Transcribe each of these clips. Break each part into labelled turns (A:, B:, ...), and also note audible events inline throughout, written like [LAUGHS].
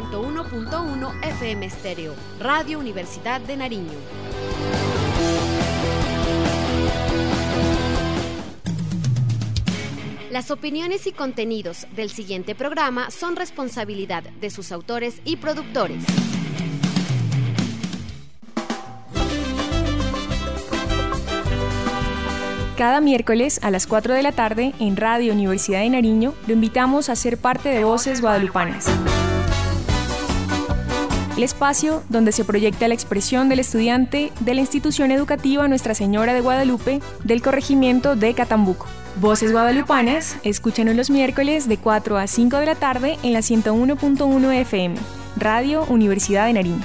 A: 101.1 FM Estéreo, Radio Universidad de Nariño. Las opiniones y contenidos del siguiente programa son responsabilidad de sus autores y productores.
B: Cada miércoles a las 4 de la tarde en Radio Universidad de Nariño lo invitamos a ser parte de Voces Guadalupanas. El espacio donde se proyecta la expresión del estudiante de la institución educativa Nuestra Señora de Guadalupe del corregimiento de Catambuco. Voces Guadalupanas, escúchanos los miércoles de 4 a 5 de la tarde en la 101.1 FM, Radio Universidad de Nariño.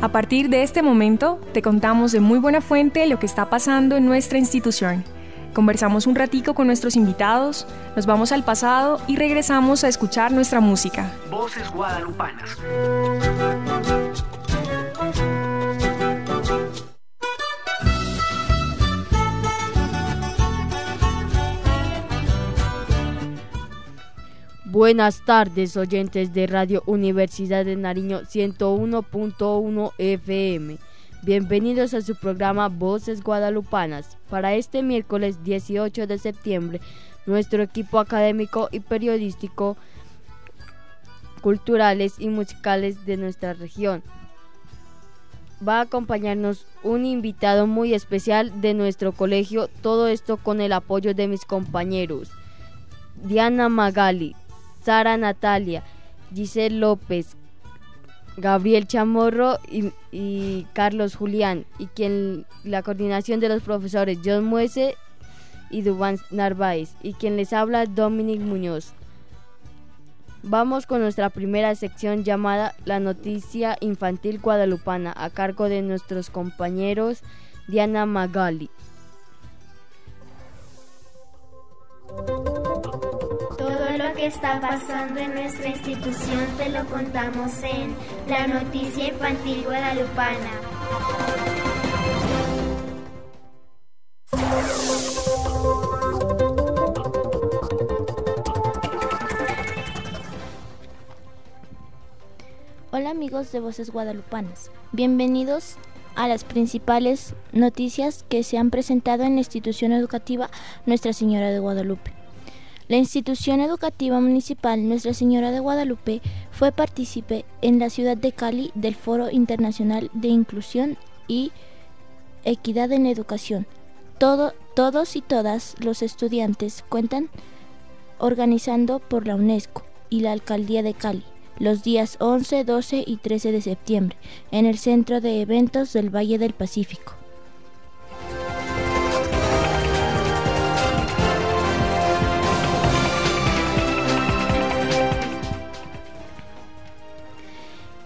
B: A partir de este momento, te contamos de muy buena fuente lo que está pasando en nuestra institución. Conversamos un ratico con nuestros invitados, nos vamos al pasado y regresamos a escuchar nuestra música.
C: Voces guadalupanas.
D: Buenas tardes, oyentes de Radio Universidad de Nariño 101.1 FM. Bienvenidos a su programa Voces Guadalupanas. Para este miércoles 18 de septiembre, nuestro equipo académico y periodístico, culturales y musicales de nuestra región va a acompañarnos un invitado muy especial de nuestro colegio, todo esto con el apoyo de mis compañeros. Diana Magali, Sara Natalia, Giselle López, Gabriel Chamorro y, Carlos Julián, y quien la coordinación de los profesores John Muese y Dubán Narváez, y quien les habla Dominic Muñoz. Vamos con nuestra primera sección llamada La Noticia Infantil Guadalupana, a cargo de nuestros compañeros Diana Magali
E: lo que está pasando en nuestra institución te lo contamos en La Noticia Infantil Guadalupana.
F: Hola amigos de Voces Guadalupanas, bienvenidos a las principales noticias que se han presentado en la institución educativa Nuestra Señora de Guadalupe. La institución educativa municipal Nuestra Señora de Guadalupe fue partícipe en la ciudad de Cali del Foro Internacional de Inclusión y Equidad en Educación. todos y todas los estudiantes cuentan organizando por la UNESCO y la Alcaldía de Cali los días 11, 12 y 13 de septiembre en el Centro de Eventos del Valle del Pacífico.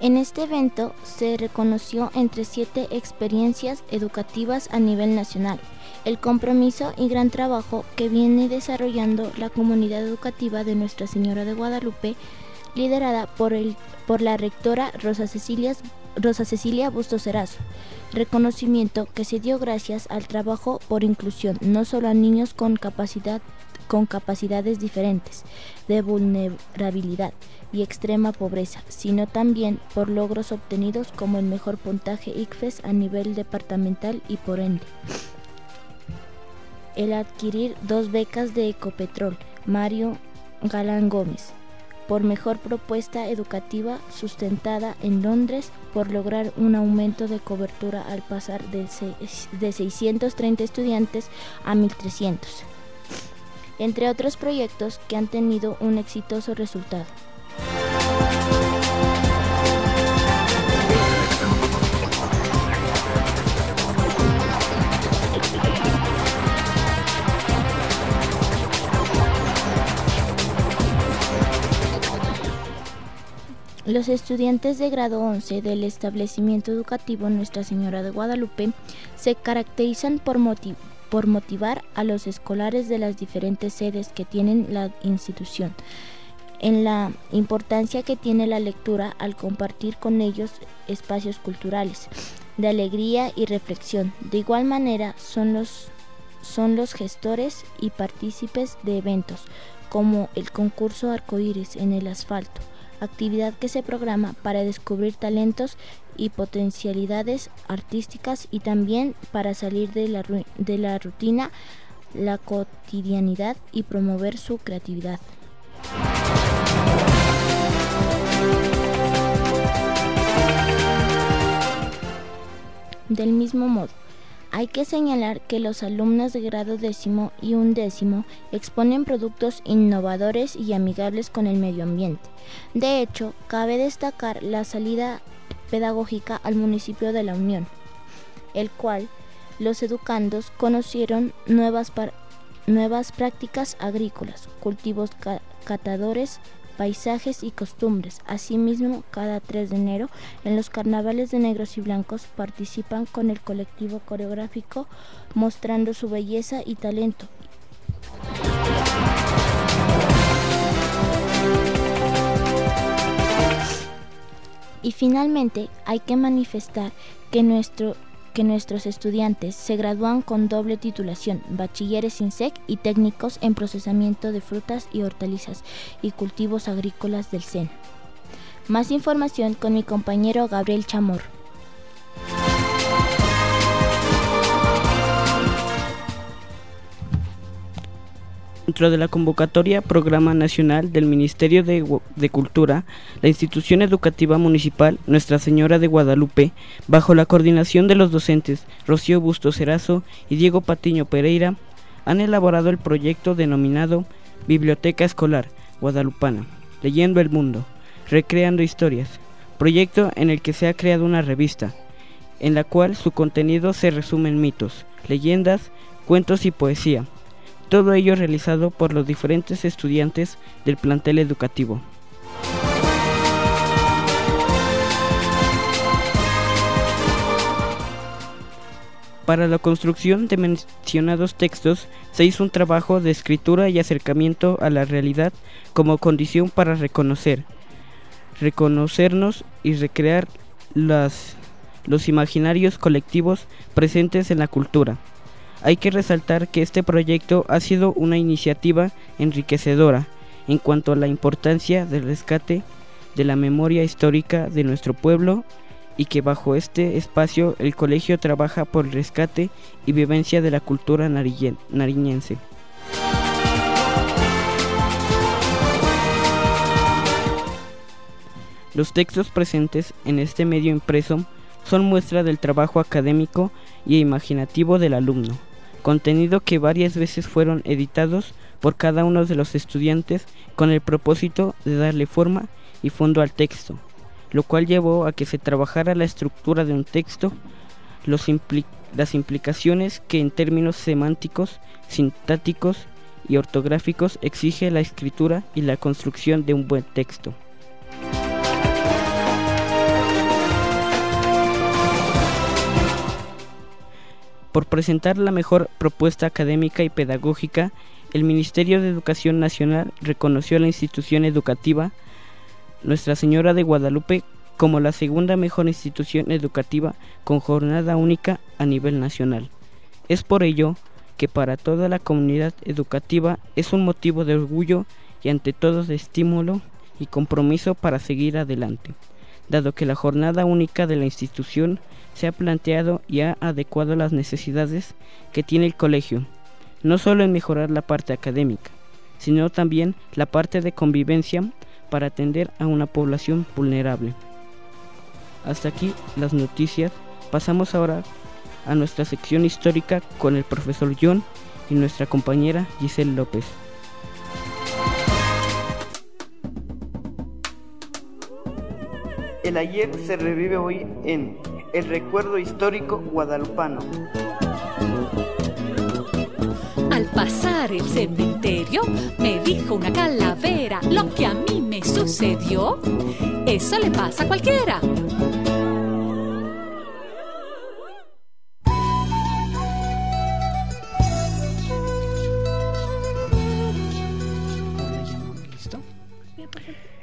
F: En este evento se reconoció entre siete experiencias educativas a nivel nacional el compromiso y gran trabajo que viene desarrollando la comunidad educativa de Nuestra Señora de Guadalupe, liderada por, el, por la rectora Rosa Cecilia, Rosa Cecilia Bustos Cerazo. Reconocimiento que se dio gracias al trabajo por inclusión, no solo a niños con capacidad con capacidades diferentes de vulnerabilidad y extrema pobreza, sino también por logros obtenidos como el mejor puntaje ICFES a nivel departamental y por ende. El adquirir dos becas de Ecopetrol, Mario Galán Gómez, por mejor propuesta educativa sustentada en Londres por lograr un aumento de cobertura al pasar de, de 630 estudiantes a 1300 entre otros proyectos que han tenido un exitoso resultado. Los estudiantes de grado 11 del establecimiento educativo Nuestra Señora de Guadalupe se caracterizan por, motivo por motivar a los escolares de las diferentes sedes que tienen la institución en la importancia que tiene la lectura al compartir con ellos espacios culturales de alegría y reflexión. De igual manera son los son los gestores y partícipes de eventos, como el concurso Arcoíris en el asfalto, actividad que se programa para descubrir talentos y potencialidades artísticas y también para salir de la, de la rutina, la cotidianidad y promover su creatividad. Del mismo modo, hay que señalar que los alumnos de grado décimo y undécimo exponen productos innovadores y amigables con el medio ambiente. De hecho, cabe destacar la salida pedagógica al municipio de La Unión, el cual los educandos conocieron nuevas, nuevas prácticas agrícolas, cultivos catadores, paisajes y costumbres. Asimismo, cada 3 de enero, en los carnavales de negros y blancos participan con el colectivo coreográfico mostrando su belleza y talento. Finalmente hay que manifestar que que nuestros estudiantes se gradúan con doble titulación, bachilleres INSEC y técnicos en procesamiento de frutas y hortalizas y cultivos agrícolas del SENA. Más información con mi compañero Gabriel Chamor.
C: Dentro de la convocatoria Programa Nacional del Ministerio de, Cultura, la institución educativa municipal Nuestra Señora de Guadalupe, bajo la coordinación de los docentes Rocío Busto Cerazo y Diego Patiño Pereira, han elaborado el proyecto denominado Biblioteca Escolar Guadalupana, Leyendo el Mundo, Recreando Historias, proyecto en el que se ha creado una revista, en la cual su contenido se resume en mitos, leyendas, cuentos y poesía todo ello realizado por los diferentes estudiantes del plantel educativo. Para la construcción de mencionados textos se hizo un trabajo de escritura y acercamiento a la realidad como condición para reconocer, reconocernos y recrear los imaginarios colectivos presentes en la cultura. Hay que resaltar que este proyecto ha sido una iniciativa enriquecedora en cuanto a la importancia del rescate de la memoria histórica de nuestro pueblo y que bajo este espacio el colegio trabaja por el rescate y vivencia de la cultura nariñense. Los textos presentes en este medio impreso son muestra del trabajo académico y imaginativo del alumno, contenido que varias veces fueron editados por cada uno de los estudiantes con el propósito de darle forma y fondo al texto, lo cual llevó a que se trabajara la estructura de un texto, las implicaciones que en términos semánticos, sintáticos y ortográficos exige la escritura y la construcción de un buen texto. Por presentar la mejor propuesta académica y pedagógica, el Ministerio de Educación Nacional reconoció a la institución educativa Nuestra Señora de Guadalupe como la segunda mejor institución educativa con jornada única a nivel nacional. Es por ello que para toda la comunidad educativa es un motivo de orgullo y ante todo de estímulo y compromiso para seguir adelante, dado que la jornada única de la institución se ha planteado y ha adecuado las necesidades que tiene el colegio, no solo en mejorar la parte académica, sino también la parte de convivencia para atender a una población vulnerable. Hasta aquí las noticias. Pasamos ahora a nuestra sección histórica con el profesor John y nuestra compañera Giselle López. El ayer se revive hoy en el recuerdo histórico guadalupano.
G: Al pasar el cementerio me dijo una calavera, lo que a mí me sucedió, eso le pasa a cualquiera.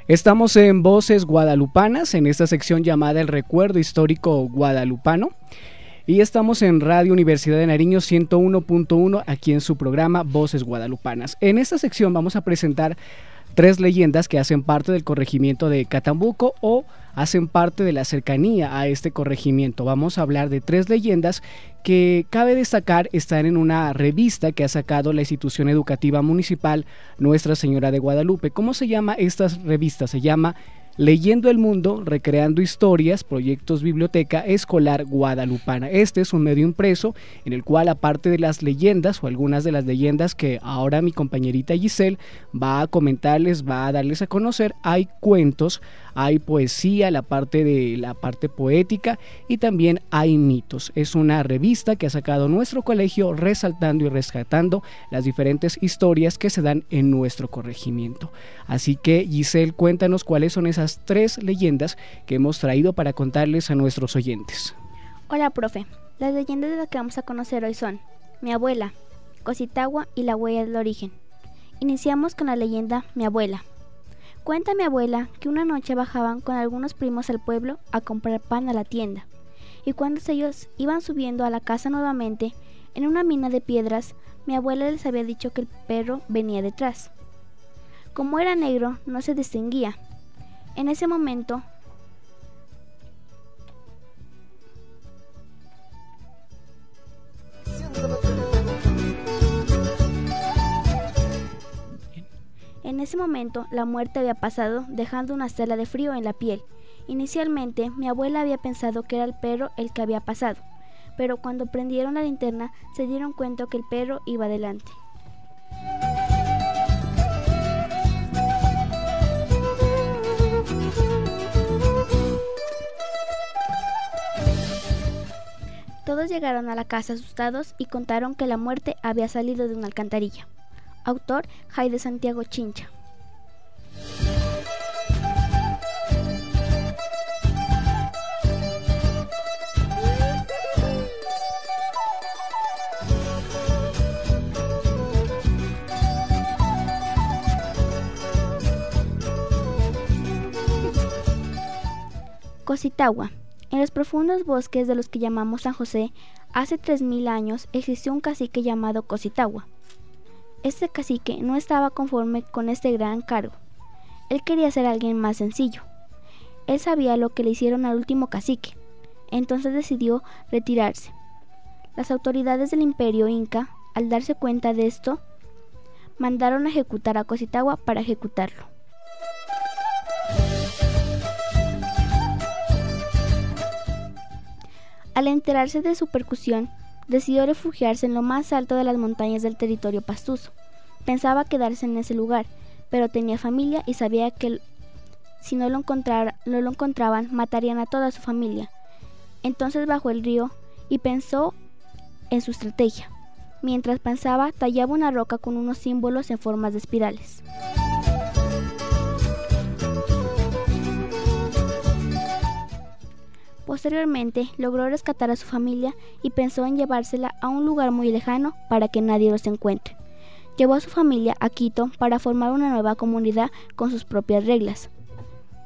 H: Estamos en Voces Guadalupanas, en esta sección llamada El Recuerdo Histórico Guadalupano. Y estamos en Radio Universidad de Nariño 101.1 aquí en su programa Voces Guadalupanas. En esta sección vamos a presentar tres leyendas que hacen parte del corregimiento de Catambuco o hacen parte de la cercanía a este corregimiento. Vamos a hablar de tres leyendas que cabe destacar están en una revista que ha sacado la institución educativa municipal Nuestra Señora de Guadalupe. ¿Cómo se llama esta revista? Se llama Leyendo el Mundo, Recreando Historias, Proyectos Biblioteca Escolar Guadalupana. Este es un medio impreso en el cual, aparte de las leyendas o algunas de las leyendas que ahora mi compañerita Giselle va a comentarles, va a darles a conocer, hay cuentos, hay poesía, la parte de la parte poética y también hay mitos. Es una revista que ha sacado nuestro colegio resaltando y rescatando las diferentes historias que se dan en nuestro corregimiento. Así que Giselle, cuéntanos cuáles son esas tres leyendas que hemos traído para contarles a nuestros oyentes.
I: Hola, profe. Las leyendas de las que vamos a conocer hoy son Mi abuela, Cositagua y la huella del origen. Iniciamos con la leyenda Mi abuela. Cuenta mi abuela que una noche bajaban con algunos primos al pueblo a comprar pan a la tienda, y cuando ellos iban subiendo a la casa nuevamente, en una mina de piedras, mi abuela les había dicho que el perro venía detrás. Como era negro, no se distinguía, en ese momento, En ese momento la muerte había pasado, dejando una estela de frío en la piel. Inicialmente mi abuela había pensado que era el perro el que había pasado, pero cuando prendieron la linterna se dieron cuenta que el perro iba adelante. Todos llegaron a la casa asustados y contaron que la muerte había salido de una alcantarilla. Autor Jaide Santiago Chincha. Cositagua en los profundos bosques de los que llamamos San José, hace tres mil años existió un cacique llamado Cositagua. Este cacique no estaba conforme con este gran cargo. Él quería ser alguien más sencillo. Él sabía lo que le hicieron al último cacique, entonces decidió retirarse. Las autoridades del imperio inca, al darse cuenta de esto, mandaron a ejecutar a Cositagua para ejecutarlo. Al enterarse de su percusión, decidió refugiarse en lo más alto de las montañas del territorio pastuso. Pensaba quedarse en ese lugar, pero tenía familia y sabía que si no lo, no lo encontraban matarían a toda su familia. Entonces bajó el río y pensó en su estrategia. Mientras pensaba, tallaba una roca con unos símbolos en formas de espirales. Posteriormente logró rescatar a su familia y pensó en llevársela a un lugar muy lejano para que nadie los encuentre. Llevó a su familia a Quito para formar una nueva comunidad con sus propias reglas.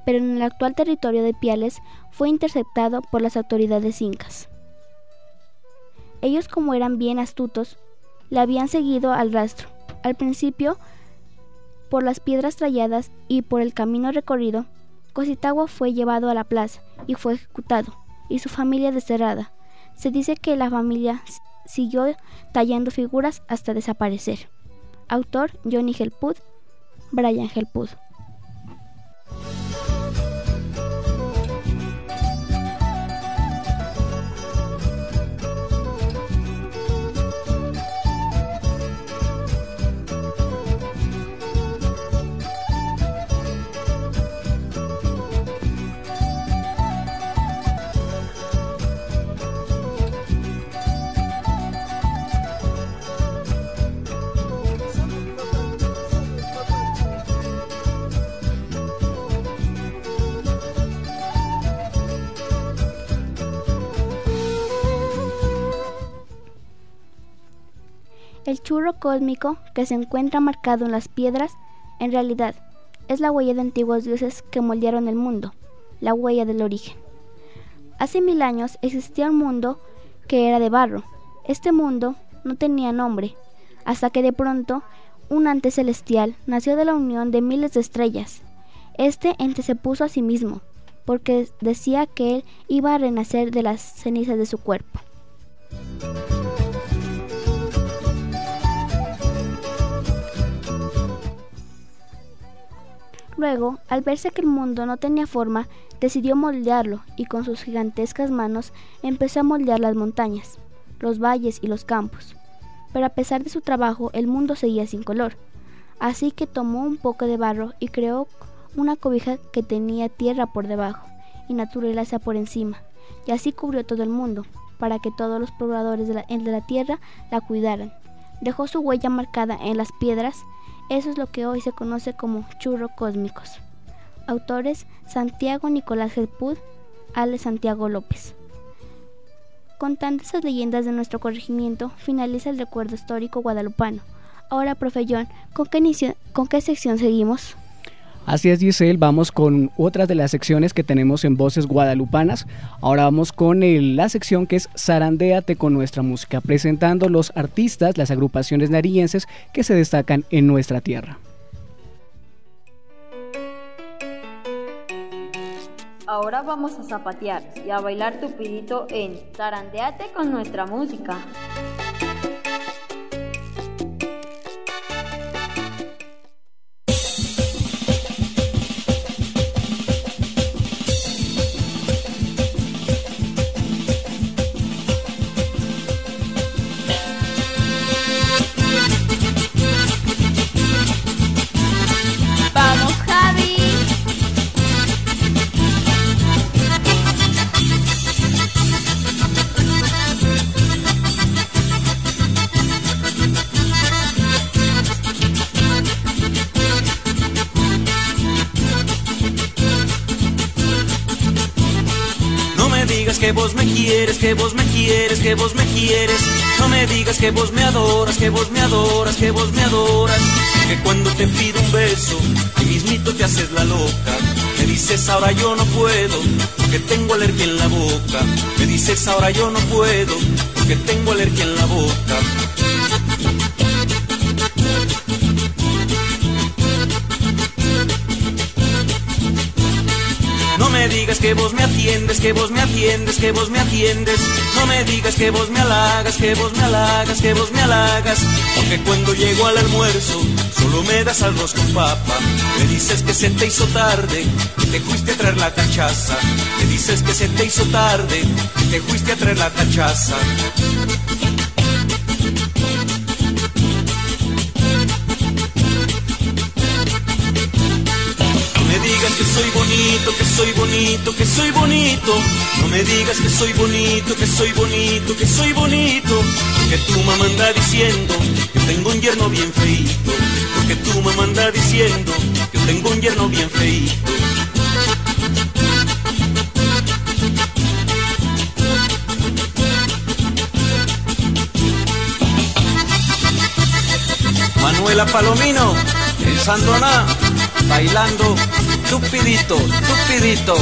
I: Pero en el actual territorio de Piales fue interceptado por las autoridades incas. Ellos como eran bien astutos, le habían seguido al rastro. Al principio, por las piedras tralladas y por el camino recorrido, Cositagua fue llevado a la plaza y fue ejecutado, y su familia desterrada. Se dice que la familia siguió tallando figuras hasta desaparecer. Autor Johnny Helpud, Brian Helpud. El churro cósmico que se encuentra marcado en las piedras, en realidad, es la huella de antiguos dioses que moldearon el mundo, la huella del origen. Hace mil años existía un mundo que era de barro. Este mundo no tenía nombre, hasta que de pronto un ante celestial nació de la unión de miles de estrellas. Este ente se puso a sí mismo, porque decía que él iba a renacer de las cenizas de su cuerpo. Luego, al verse que el mundo no tenía forma, decidió moldearlo y con sus gigantescas manos empezó a moldear las montañas, los valles y los campos. Pero a pesar de su trabajo, el mundo seguía sin color. Así que tomó un poco de barro y creó una cobija que tenía tierra por debajo y naturaleza por encima, y así cubrió todo el mundo, para que todos los pobladores de la, de la tierra la cuidaran. Dejó su huella marcada en las piedras eso es lo que hoy se conoce como churro cósmicos. Autores Santiago Nicolás Gelpud, Ale Santiago López. Contando esas leyendas de nuestro corregimiento, finaliza el recuerdo histórico guadalupano. Ahora, profe John, ¿con qué, ¿con qué sección seguimos?
H: Así es, Giselle, vamos con otras de las secciones que tenemos en Voces Guadalupanas. Ahora vamos con la sección que es Zarandéate con nuestra música, presentando los artistas, las agrupaciones nariñenses que se destacan en nuestra tierra.
D: Ahora vamos a zapatear y a bailar tu pidito en Zarandéate con nuestra música.
J: No me digas que vos me adoras, que vos me adoras, que vos me adoras. Que cuando te pido un beso, ahí mismito te haces la loca. Me dices ahora yo no puedo, porque tengo alergia en la boca. Me dices ahora yo no puedo, porque tengo alergia en la boca. Que vos me atiendes, que vos me atiendes, que vos me atiendes. No me digas que vos me halagas, que vos me halagas, que vos me halagas. Porque cuando llego al almuerzo, solo me das arroz con papa. Me dices que se te hizo tarde, que te fuiste a traer la cachaza. Me dices que se te hizo tarde, que te fuiste a traer la cachaza. Que soy bonito, que soy bonito. No me digas que soy bonito, que soy bonito, que soy bonito. Porque tu mamá anda diciendo que tengo un yerno bien feito. Porque tu mamá anda diciendo que tengo un yerno bien feito. Manuela Palomino, el Sandoná, bailando Tupidito, tupidito.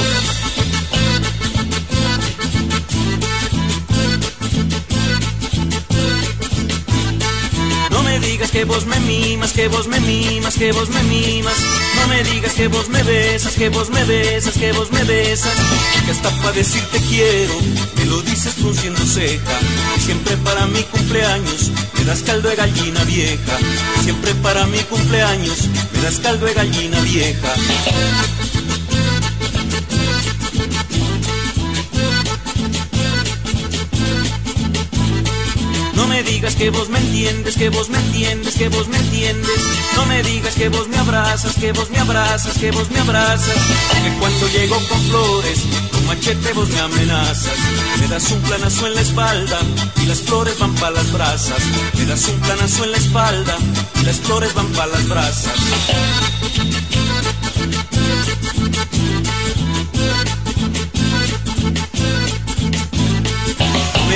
J: No me digas que vos me mimas, que vos me mimas, que vos me mimas. No me digas que vos me besas, que vos me besas, que vos me besas. Que hasta para decirte quiero, me lo dices frunciendo ceja. Siempre para mi cumpleaños me das caldo de gallina vieja. Siempre para mi cumpleaños me das caldo de gallina vieja. No me digas que vos me entiendes, que vos me entiendes, que vos me entiendes. No me digas que vos me abrazas, que vos me abrazas, que vos me abrazas. Que cuando llego con flores, machete vos me amenazas. Me das un planazo en la espalda y las flores van para las brasas. Me das un planazo en la espalda y las flores van para las brasas.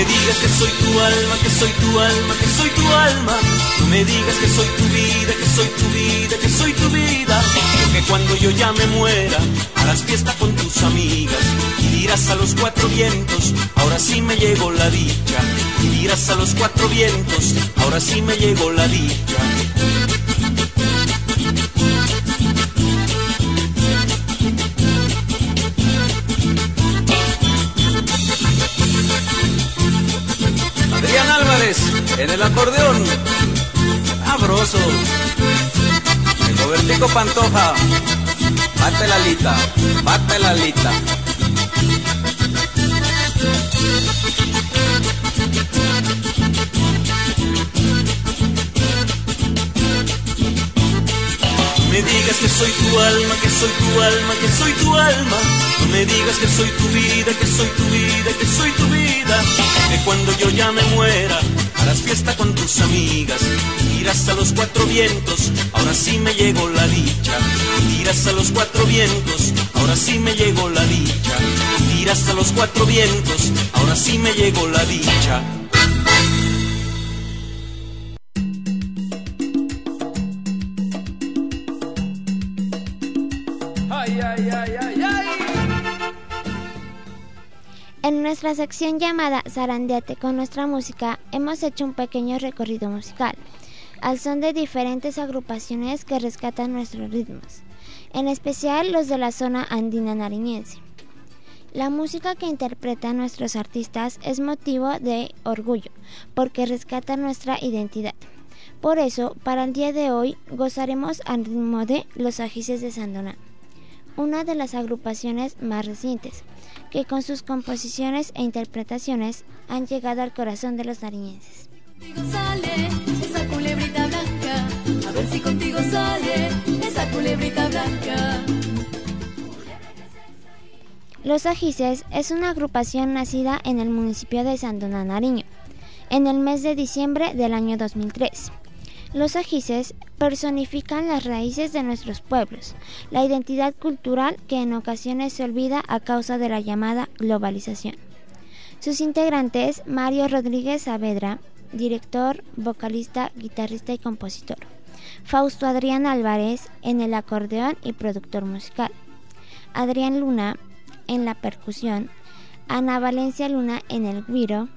J: me digas que soy tu alma, que soy tu alma, que soy tu alma. No me digas que soy tu vida, que soy tu vida, que soy tu vida. Porque cuando yo ya me muera, harás fiesta con tus amigas y dirás a los cuatro vientos, ahora sí me llegó la dicha. Y dirás a los cuatro vientos, ahora sí me llegó la dicha.
K: Adrián Álvarez en el acordeón. Sabroso. Robertico Pantoja. Bate la lita, bate la lita.
J: me digas que soy tu alma, que soy tu alma, que soy tu alma. No me digas que soy tu vida, que soy tu vida, que soy tu vida. Que cuando yo ya me muera, harás fiesta con tus amigas. Irás a los cuatro vientos, ahora sí me llegó la dicha. Irás a los cuatro vientos, ahora sí me llegó la dicha. Irás a los cuatro vientos, ahora sí me llegó la dicha.
L: Nuestra sección llamada Zarandeate con nuestra música hemos hecho un pequeño recorrido musical, al son de diferentes agrupaciones que rescatan nuestros ritmos, en especial los de la zona andina nariñense. La música que interpretan nuestros artistas es motivo de orgullo, porque rescata nuestra identidad. Por eso, para el día de hoy, gozaremos al ritmo de Los Ajices de Sandoná, una de las agrupaciones más recientes, que con sus composiciones e interpretaciones han llegado al corazón de los nariñenses.
M: Sale esa culebrita blanca, a ver si contigo sale esa culebrita blanca.
L: Los Ajices es una agrupación nacida en el municipio de Sandoná, Nariño, en el mes de diciembre del año 2003. Los ajices personifican las raíces de nuestros pueblos, la identidad cultural que en ocasiones se olvida a causa de la llamada globalización. Sus integrantes, Mario Rodríguez Saavedra, director, vocalista, guitarrista y compositor. Fausto Adrián Álvarez en el acordeón y productor musical. Adrián Luna en la percusión. Ana Valencia Luna en el guiro.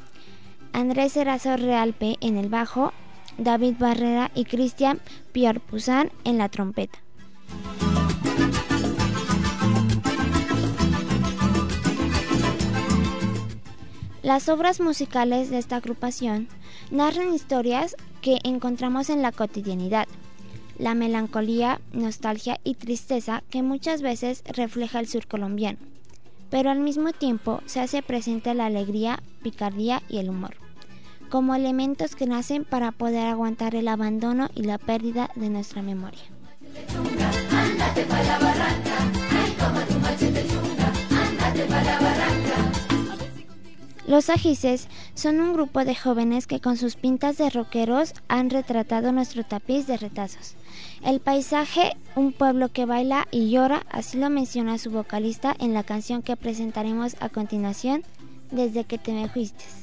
L: Andrés Erazo Realpe en el bajo David Barrera y Cristian Piarpuzán en la trompeta. Las obras musicales de esta agrupación narran historias que encontramos en la cotidianidad, la melancolía, nostalgia y tristeza que muchas veces refleja el sur colombiano, pero al mismo tiempo se hace presente la alegría, picardía y el humor como elementos que nacen para poder aguantar el abandono y la pérdida de nuestra memoria. Los Ajices son un grupo de jóvenes que con sus pintas de rockeros han retratado nuestro tapiz de retazos. El paisaje, un pueblo que baila y llora, así lo menciona su vocalista en la canción que presentaremos a continuación, Desde que te me fuiste.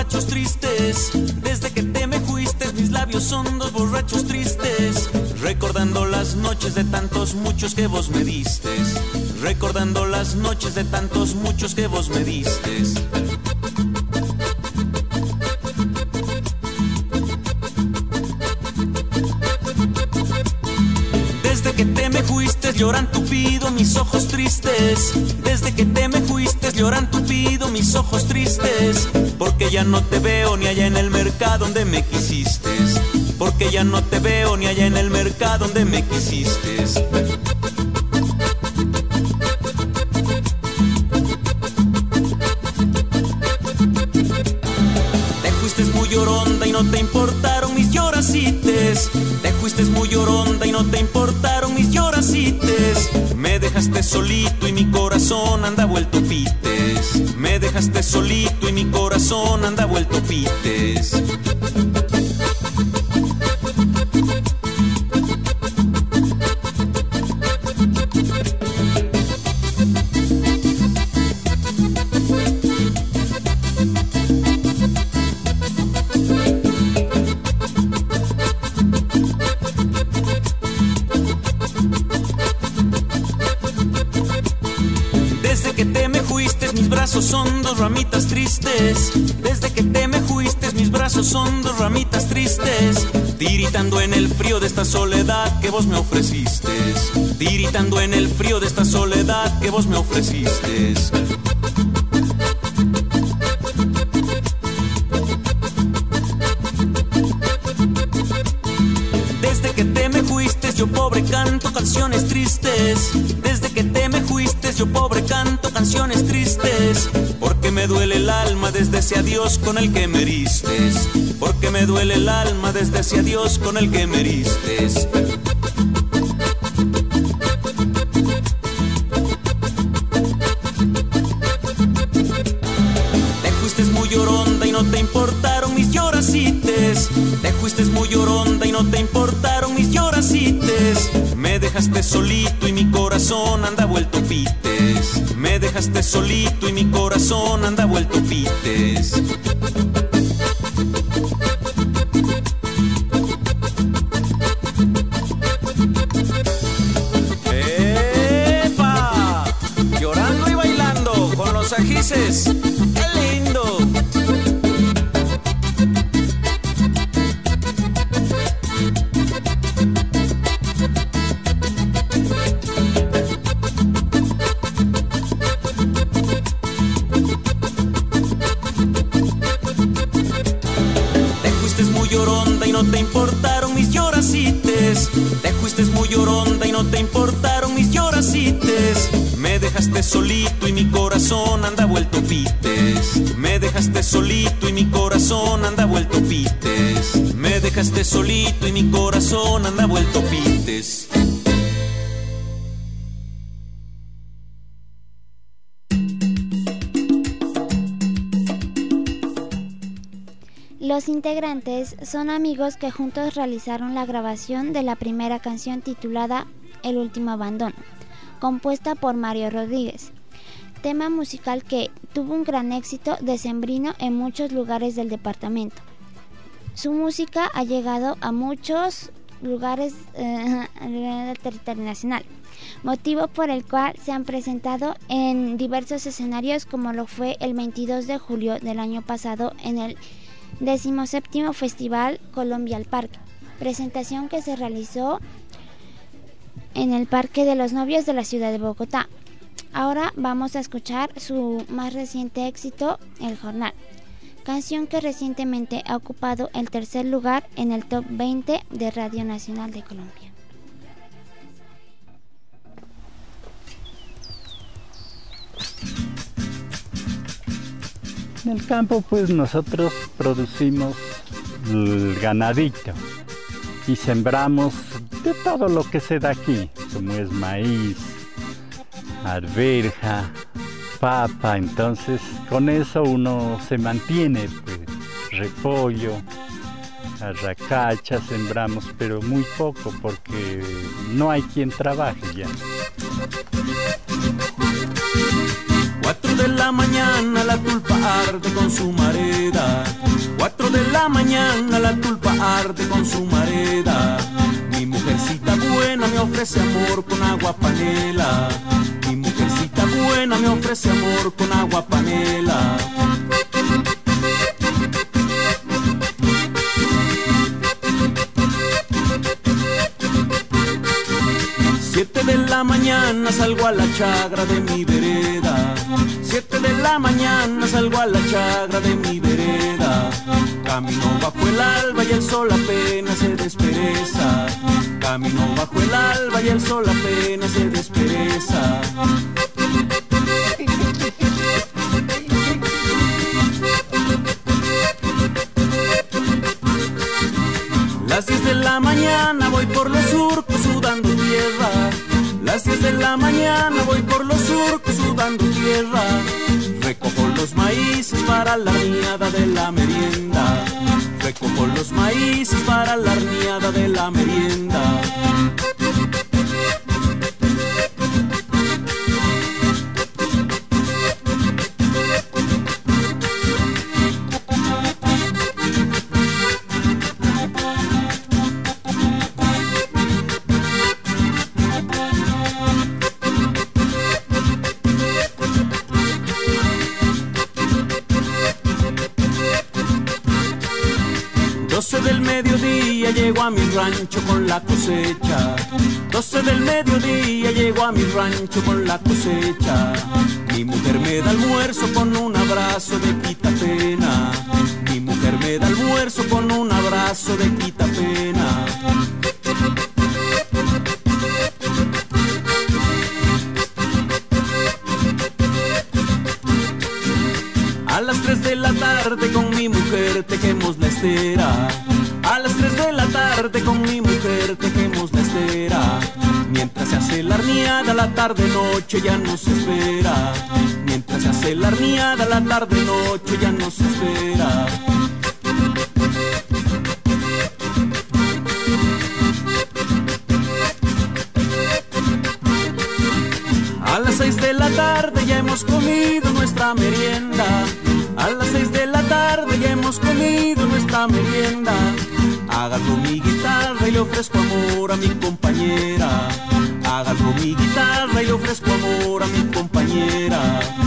J: borrachos tristes. Desde que te me fuiste, mis labios son dos borrachos tristes. Recordando las noches de tantos muchos que vos me diste. Recordando las noches de tantos muchos que vos me diste. Lloran tupido mis ojos tristes. Desde que te me fuiste lloran tupido mis ojos tristes. Porque ya no te veo ni allá en el mercado donde me quisiste. Porque ya no te veo ni allá en el mercado donde me quisiste. Solito y mi corazón anda vuelto pites. Me dejaste solito y mi corazón anda vuelto pites. Ofreciste. Desde que te me fuiste, yo pobre canto canciones tristes. Desde que te me fuiste, yo pobre canto canciones tristes me duele el alma desde ese adiós con el que me heristes. Porque me duele el alma desde ese adiós con el que me heristes. Dejaste solito y mi corazón anda vuelto pites. Me dejaste solito y mi corazón anda vuelto pites. Corazón anda vuelto pites. Me dejaste solito y mi corazón anda vuelto pites. Me dejaste solito y mi corazón anda vuelto pites.
L: Los integrantes son amigos que juntos realizaron la grabación de la primera canción titulada El último abandono compuesta por Mario Rodríguez, tema musical que tuvo un gran éxito decembrino en muchos lugares del departamento. Su música ha llegado a muchos lugares eh, [LAUGHS] del territorio nacional, motivo por el cual se han presentado en diversos escenarios como lo fue el 22 de julio del año pasado en el 17 Festival Colombia al Parque, presentación que se realizó en el Parque de los Novios de la ciudad de Bogotá. Ahora vamos a escuchar su más reciente éxito, El Jornal, canción que recientemente ha ocupado el tercer lugar en el top 20 de Radio Nacional de Colombia.
N: En el campo pues nosotros producimos el ganadito y sembramos de todo lo que se da aquí, como es maíz, arberja, papa, entonces con eso uno se mantiene, pues, repollo, arracacha sembramos, pero muy poco porque no hay quien trabaje ya.
J: Cuatro de la mañana la tulpa arde con su mareda. Cuatro de la mañana la tulpa arde con su mareda. Mi mujercita buena me ofrece amor con agua panela. Mi mujercita buena me ofrece amor con agua panela. Siete de la mañana salgo a la chagra de mi vereda. Siete de la mañana salgo a la chagra de mi vereda. Camino bajo el alba y el sol apenas se despereza. Camino bajo el alba y el sol apenas se despereza. mañana voy por los surcos sudando tierra. Las 10 de la mañana voy por los surcos sudando tierra. Recojo los maíces para la niada de la merienda. Recojo los maíces para la niada de la merienda. A mi rancho con la cosecha. 12 del mediodía llego a mi rancho con la cosecha. Mi mujer me da almuerzo con un abrazo de quita pena. Mi mujer me da almuerzo con un abrazo de quita tarde noche ya nos espera. Mientras se hace la arniada, la tarde noche ya nos espera. A las 6 de la tarde ya hemos comido nuestra merienda. A las 6 de la tarde ya hemos comido nuestra merienda. Agarro mi guitarra y le ofrezco amor a mi compañera. Ofrezco amor a mi compañera.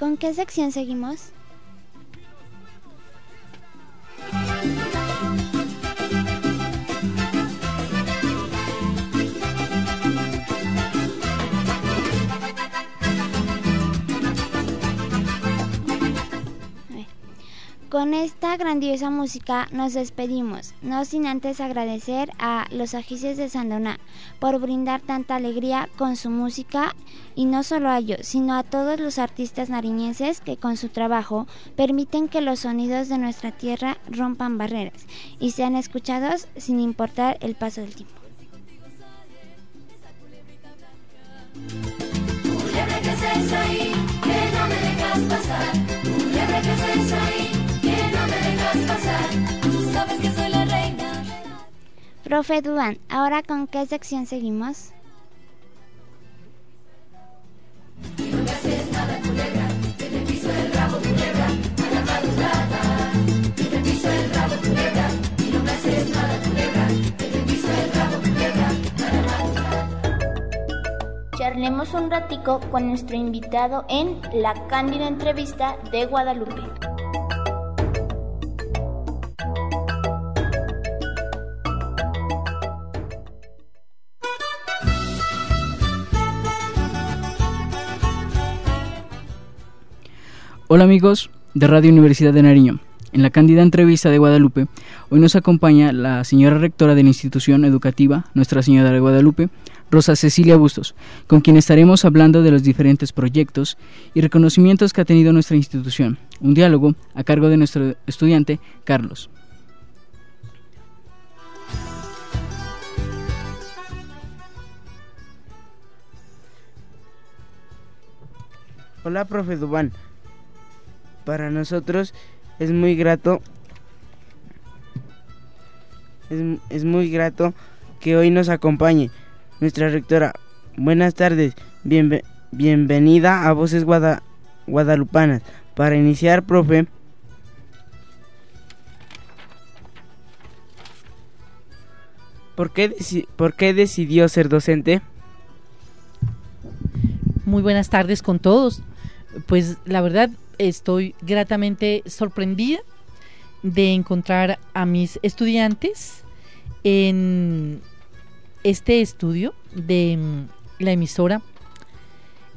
L: ¿Con qué sección seguimos? Música nos despedimos, no sin antes agradecer a los Ajices de Sandoná por brindar tanta alegría con su música y no solo a ellos, sino a todos los artistas nariñenses que con su trabajo permiten que los sonidos de nuestra tierra rompan barreras y sean escuchados sin importar el paso del tiempo.
M: Piso el rabo, culebra. A la madrugada.
F: Charlemos un ratico con nuestro invitado en La Cándida Entrevista de Guadalupe.
O: Hola amigos de Radio Universidad de Nariño. En la cándida entrevista de Guadalupe, hoy nos acompaña la señora rectora de la institución educativa, Nuestra Señora de Guadalupe, Rosa Cecilia Bustos, con quien estaremos hablando de los diferentes proyectos y reconocimientos que ha tenido nuestra institución. Un diálogo a cargo de nuestro estudiante, Carlos.
P: Hola, profe Dubán. Para nosotros es muy grato es, muy grato que hoy nos acompañe nuestra rectora. Buenas tardes, bienve- bienvenida a Voces Guada- Guadalupanas. Para iniciar, profe, ¿por qué, ¿por qué decidió ser docente?
Q: Muy buenas tardes con todos. Pues la verdad estoy gratamente sorprendida de encontrar a mis estudiantes en este estudio de mm, la emisora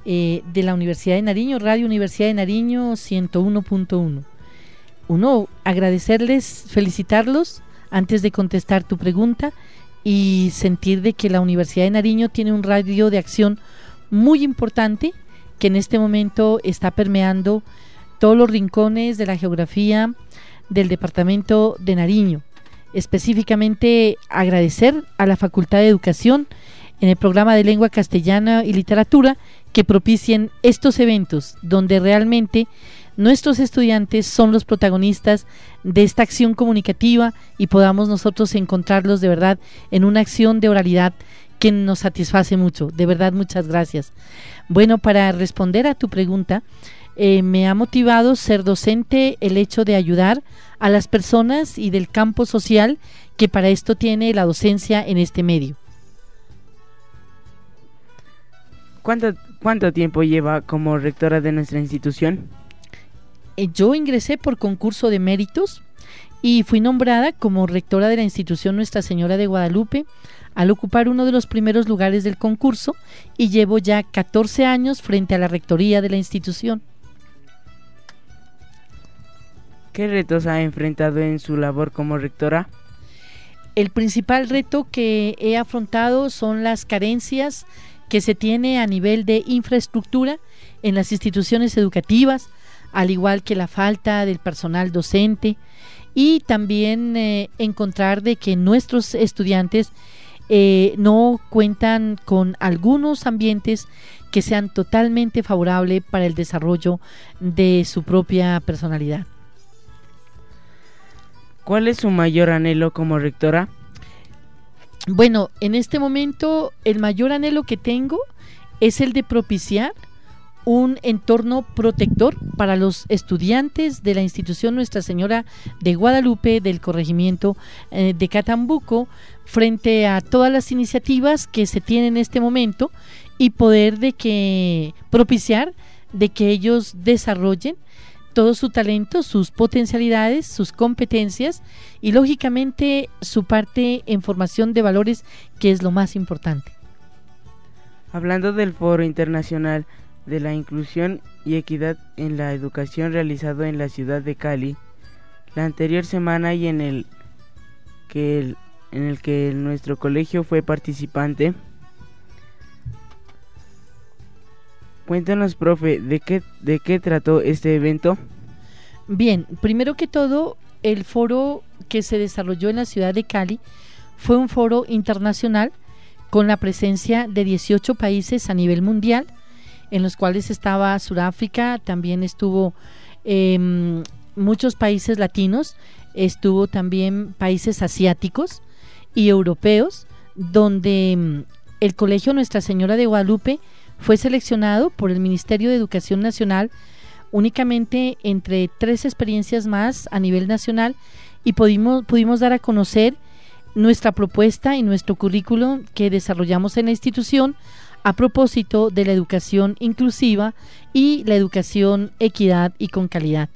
Q: eh, de la Universidad de Nariño, Radio Universidad de Nariño 101.1. Uno, agradecerles, felicitarlos antes de contestar tu pregunta y sentir de que la Universidad de Nariño tiene un radio de acción muy importante que en este momento está permeando todos los rincones de la geografía del departamento de Nariño. Específicamente agradecer a la Facultad de Educación en el programa de lengua castellana y literatura que propicien estos eventos donde realmente nuestros estudiantes son los protagonistas de esta acción comunicativa y podamos nosotros encontrarlos de verdad en una acción de oralidad que nos satisface mucho. De verdad, muchas gracias. Bueno, para responder a tu pregunta, eh, me ha motivado ser docente el hecho de ayudar a las personas y del campo social que para esto tiene la docencia en este medio.
P: ¿Cuánto, cuánto tiempo lleva como rectora de nuestra institución?
Q: Eh, yo ingresé por concurso de méritos y fui nombrada como rectora de la institución Nuestra Señora de Guadalupe al ocupar uno de los primeros lugares del concurso y llevo ya 14 años frente a la rectoría de la institución.
P: ¿Qué retos ha enfrentado en su labor como rectora?
Q: El principal reto que he afrontado son las carencias que se tiene a nivel de infraestructura en las instituciones educativas, al igual que la falta del personal docente y también eh, encontrar de que nuestros estudiantes eh, no cuentan con algunos ambientes que sean totalmente favorables para el desarrollo de su propia personalidad.
P: ¿Cuál es su mayor anhelo como rectora?
Q: Bueno, en este momento el mayor anhelo que tengo es el de propiciar un entorno protector para los estudiantes de la institución Nuestra Señora de Guadalupe del corregimiento eh, de Catambuco frente a todas las iniciativas que se tienen en este momento y poder de que propiciar de que ellos desarrollen todo su talento, sus potencialidades, sus competencias y lógicamente su parte en formación de valores que es lo más importante.
P: Hablando del Foro Internacional de la Inclusión y Equidad en la Educación realizado en la ciudad de Cali, la anterior semana y en el que, en el que nuestro colegio fue participante, Cuéntanos, profe, ¿de qué, ¿de qué trató este evento?
Q: Bien, primero que todo, el foro que se desarrolló en la ciudad de Cali fue un foro internacional con la presencia de 18 países a nivel mundial, en los cuales estaba Sudáfrica, también estuvo eh, muchos países latinos, estuvo también países asiáticos y europeos, donde mm, el Colegio Nuestra Señora de Guadalupe fue seleccionado por el Ministerio de Educación Nacional únicamente entre tres experiencias más a nivel nacional y pudimos, pudimos dar a conocer nuestra propuesta y nuestro currículo que desarrollamos en la institución a propósito de la educación inclusiva y la educación equidad y con calidad.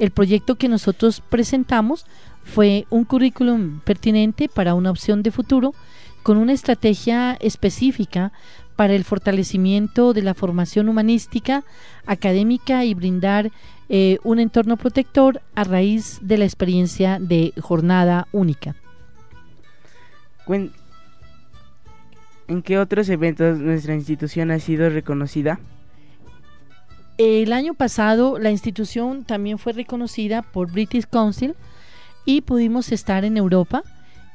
Q: El proyecto que nosotros presentamos fue un currículum pertinente para una opción de futuro con una estrategia específica para el fortalecimiento de la formación humanística, académica y brindar eh, un entorno protector a raíz de la experiencia de jornada única.
P: ¿En qué otros eventos nuestra institución ha sido reconocida?
Q: El año pasado la institución también fue reconocida por British Council y pudimos estar en Europa.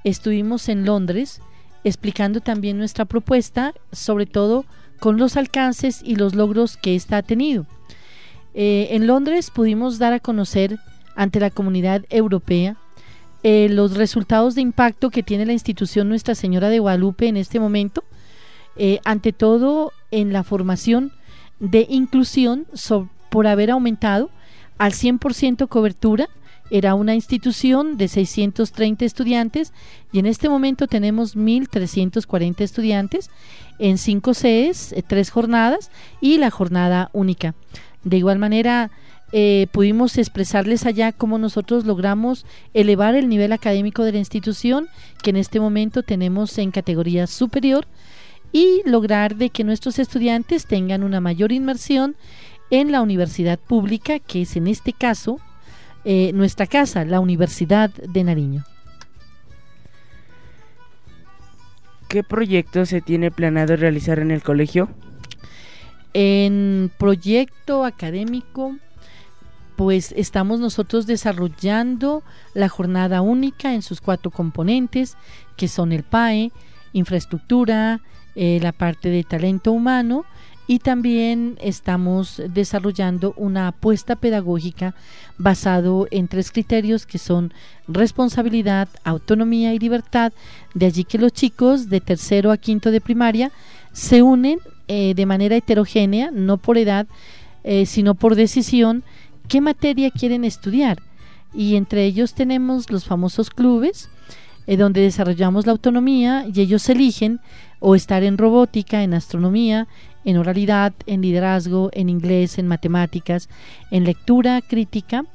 Q: Estuvimos en Londres explicando también nuestra propuesta, sobre todo con los alcances y los logros que ésta ha tenido. Eh, en Londres pudimos dar a conocer ante la comunidad europea eh, los resultados de impacto que tiene la institución Nuestra Señora de Guadalupe en este momento, eh, ante todo en la formación de inclusión por haber aumentado al 100% cobertura. Era una institución de 630 estudiantes y en este momento tenemos 1.340 estudiantes en cinco sedes, eh, tres jornadas y la jornada única. De igual manera, eh, pudimos expresarles allá cómo nosotros logramos elevar el nivel académico de la institución, que en este momento tenemos en categoría superior, y lograr de que nuestros estudiantes tengan una mayor inmersión en la universidad pública, que es en este caso eh, nuestra casa, la Universidad de Nariño.
P: ¿Qué proyecto se tiene planeado realizar en el colegio?
Q: En proyecto académico, pues estamos nosotros desarrollando la jornada única en sus cuatro componentes, que son el PAE, infraestructura, eh, la parte de talento humano y también estamos desarrollando una apuesta pedagógica basado en tres criterios que son responsabilidad, autonomía y libertad. De allí que los chicos de tercero a quinto de primaria se unen eh, de manera heterogénea, no por edad, eh, sino por decisión, qué materia quieren estudiar. Y entre ellos tenemos los famosos clubes, eh, donde desarrollamos la autonomía y ellos eligen o estar en robótica, en astronomía, en oralidad, en liderazgo, en inglés, en matemáticas, en lectura crítica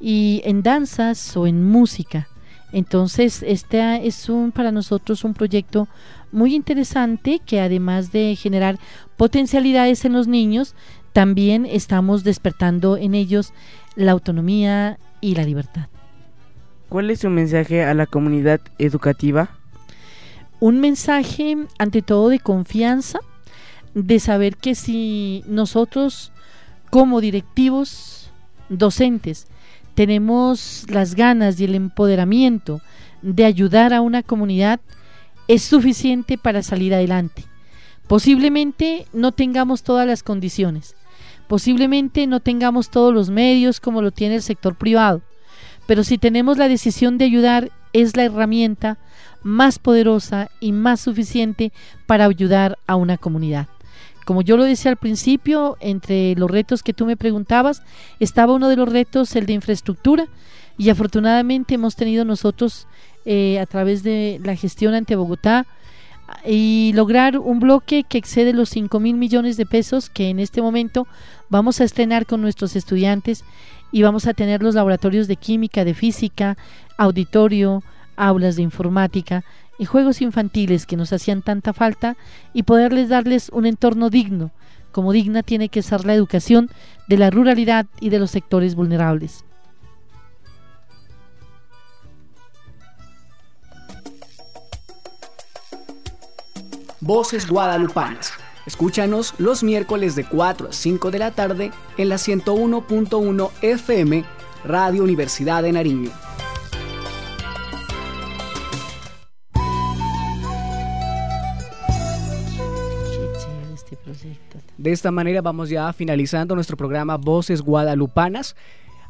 Q: y en danzas o en música. Entonces, este es un, para nosotros un proyecto muy interesante que además de generar potencialidades en los niños, también estamos despertando en ellos la autonomía y la libertad.
P: ¿Cuál es su mensaje a la comunidad educativa?
Q: Un mensaje ante todo de confianza, de saber que si nosotros como directivos docentes tenemos las ganas y el empoderamiento de ayudar a una comunidad, es suficiente para salir adelante. Posiblemente no tengamos todas las condiciones, posiblemente no tengamos todos los medios como lo tiene el sector privado, pero si tenemos la decisión de ayudar, es la herramienta más poderosa y más suficiente para ayudar a una comunidad. Como yo lo decía al principio, entre los retos que tú me preguntabas, estaba uno de los retos el de infraestructura y afortunadamente hemos tenido nosotros eh, a través de la gestión ante Bogotá y lograr un bloque que excede los 5 mil millones de pesos que en este momento vamos a estrenar con nuestros estudiantes y vamos a tener los laboratorios de química, de física, auditorio, aulas de informática y juegos infantiles que nos hacían tanta falta y poderles darles un entorno digno, como digna tiene que ser la educación de la ruralidad y de los sectores vulnerables.
H: Voces Guadalupanas. Escúchanos los miércoles de 4 a 5 de la tarde en la 101.1 FM Radio Universidad de Nariño. De esta manera vamos ya finalizando nuestro programa Voces Guadalupanas.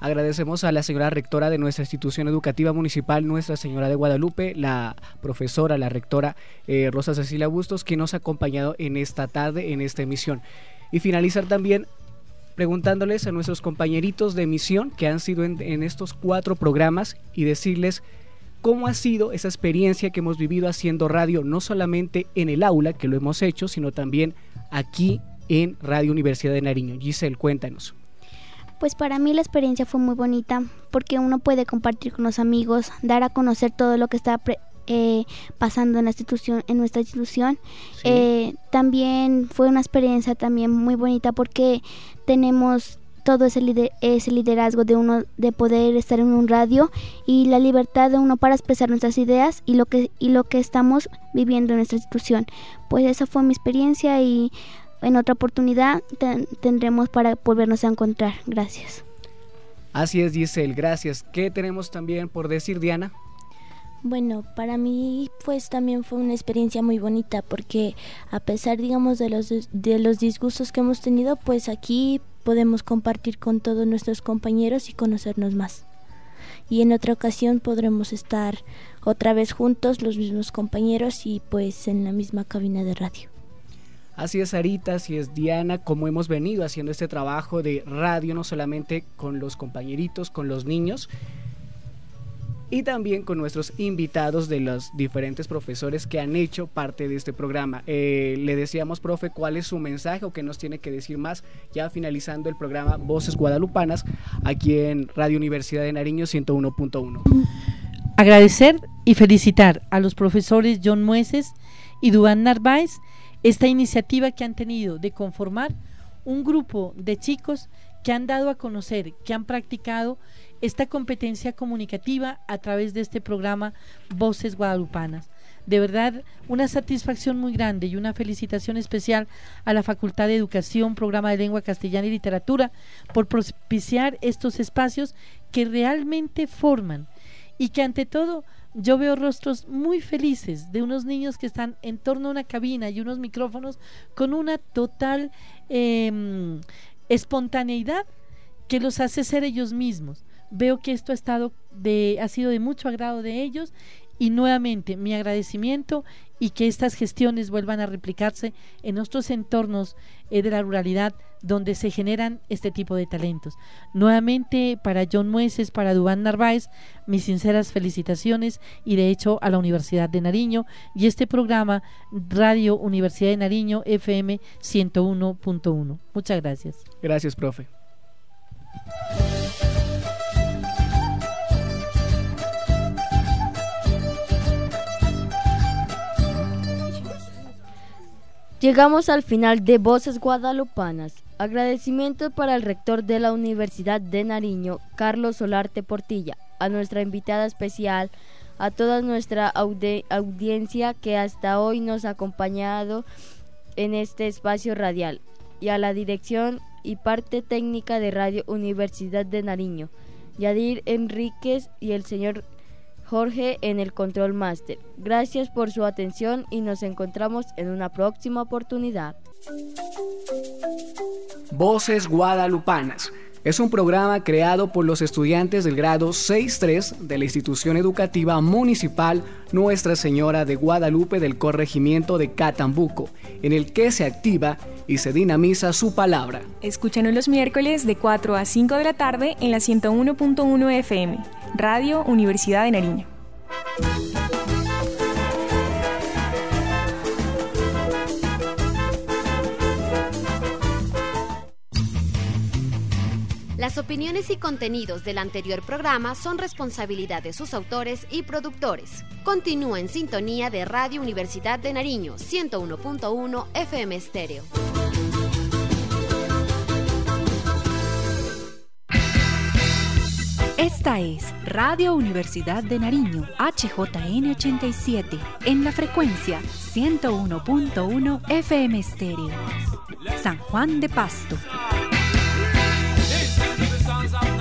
H: Agradecemos a la señora rectora de nuestra institución educativa municipal, Nuestra Señora de Guadalupe, la profesora, la rectora eh, Rosa Cecilia Bustos, que nos ha acompañado en esta tarde, en esta emisión. Y finalizar también preguntándoles a nuestros compañeritos de emisión que han sido en, en estos cuatro programas y decirles cómo ha sido esa experiencia que hemos vivido haciendo radio, no solamente en el aula, que lo hemos hecho, sino también aquí en Radio Universidad de Nariño. Giselle, cuéntanos.
I: Pues para mí la experiencia fue muy bonita porque uno puede compartir con los amigos, dar a conocer todo lo que está eh, pasando en la institución, en nuestra institución. Eh, también fue una experiencia también muy bonita porque tenemos todo ese, ese liderazgo de uno de poder estar en un radio y la libertad de uno para expresar nuestras ideas y lo que y lo que estamos viviendo en nuestra institución. Pues esa fue mi experiencia y en otra oportunidad tendremos para volvernos a encontrar. Gracias.
H: Así es, Giselle, gracias. ¿Qué tenemos también por decir, Diana?
F: Bueno, para mí pues también fue una experiencia muy bonita porque a pesar digamos de los de los disgustos que hemos tenido, pues aquí podemos compartir con todos nuestros compañeros y conocernos más. Y en otra ocasión podremos estar otra vez juntos, los mismos compañeros y pues en la misma cabina de radio.
H: Así es, Sarita, así es, Diana, como hemos venido haciendo este trabajo de radio, no solamente con los compañeritos, con los niños, y también con nuestros invitados de los diferentes profesores que han hecho parte de este programa. Eh, le decíamos, profe, cuál es su mensaje o qué nos tiene que decir más, ya finalizando el programa Voces Guadalupanas, aquí en Radio Universidad de Nariño 101.1.
Q: Agradecer y felicitar a los profesores John Mueces y Dubán Narváez esta iniciativa que han tenido de conformar un grupo de chicos que han dado a conocer, que han practicado esta competencia comunicativa a través de este programa Voces Guadalupanas. De verdad, una satisfacción muy grande y una felicitación especial a la Facultad de Educación, Programa de Lengua Castellana y Literatura, por propiciar estos espacios que realmente forman y que ante todo yo veo rostros muy felices de unos niños que están en torno a una cabina y unos micrófonos con una total em, espontaneidad que los hace ser ellos mismos. Veo que esto ha, estado de, ha sido de mucho agrado de ellos y nuevamente mi agradecimiento y que estas gestiones vuelvan a replicarse en otros entornos eh, de la ruralidad donde se generan este tipo de talentos. Nuevamente para John Mueces, para Dubán Narváez, mis sinceras felicitaciones y de hecho a la Universidad de Nariño y este programa Radio Universidad de Nariño FM 101.1. Muchas gracias.
H: Gracias, profe.
D: Llegamos al final de Voces Guadalupanas. Agradecimientos para el rector de la Universidad de Nariño, Carlos Solarte Portilla, a nuestra invitada especial, a toda nuestra audiencia que hasta hoy nos ha acompañado en este espacio radial, y a la dirección y parte técnica de Radio Universidad de Nariño, Yadir Enríquez y el señor Jorge en el Control Master. Gracias por su atención y nos encontramos en una próxima oportunidad.
H: Voces Guadalupanas. Es un programa creado por los estudiantes del grado 6-3 de la institución educativa municipal Nuestra Señora de Guadalupe del corregimiento de Catambuco, en el que se activa y se dinamiza su palabra.
B: Escúchanos los miércoles de 4 a 5 de la tarde en la 101.1 FM. Radio Universidad de Nariño.
A: Las opiniones y contenidos del anterior programa son responsabilidad de sus autores y productores. Continúa en sintonía de Radio Universidad de Nariño 101.1 FM Stereo.
R: Esta es Radio Universidad de Nariño, HJN 87, en la frecuencia 101.1 FM Stereo. San Juan de Pasto. Cause I'm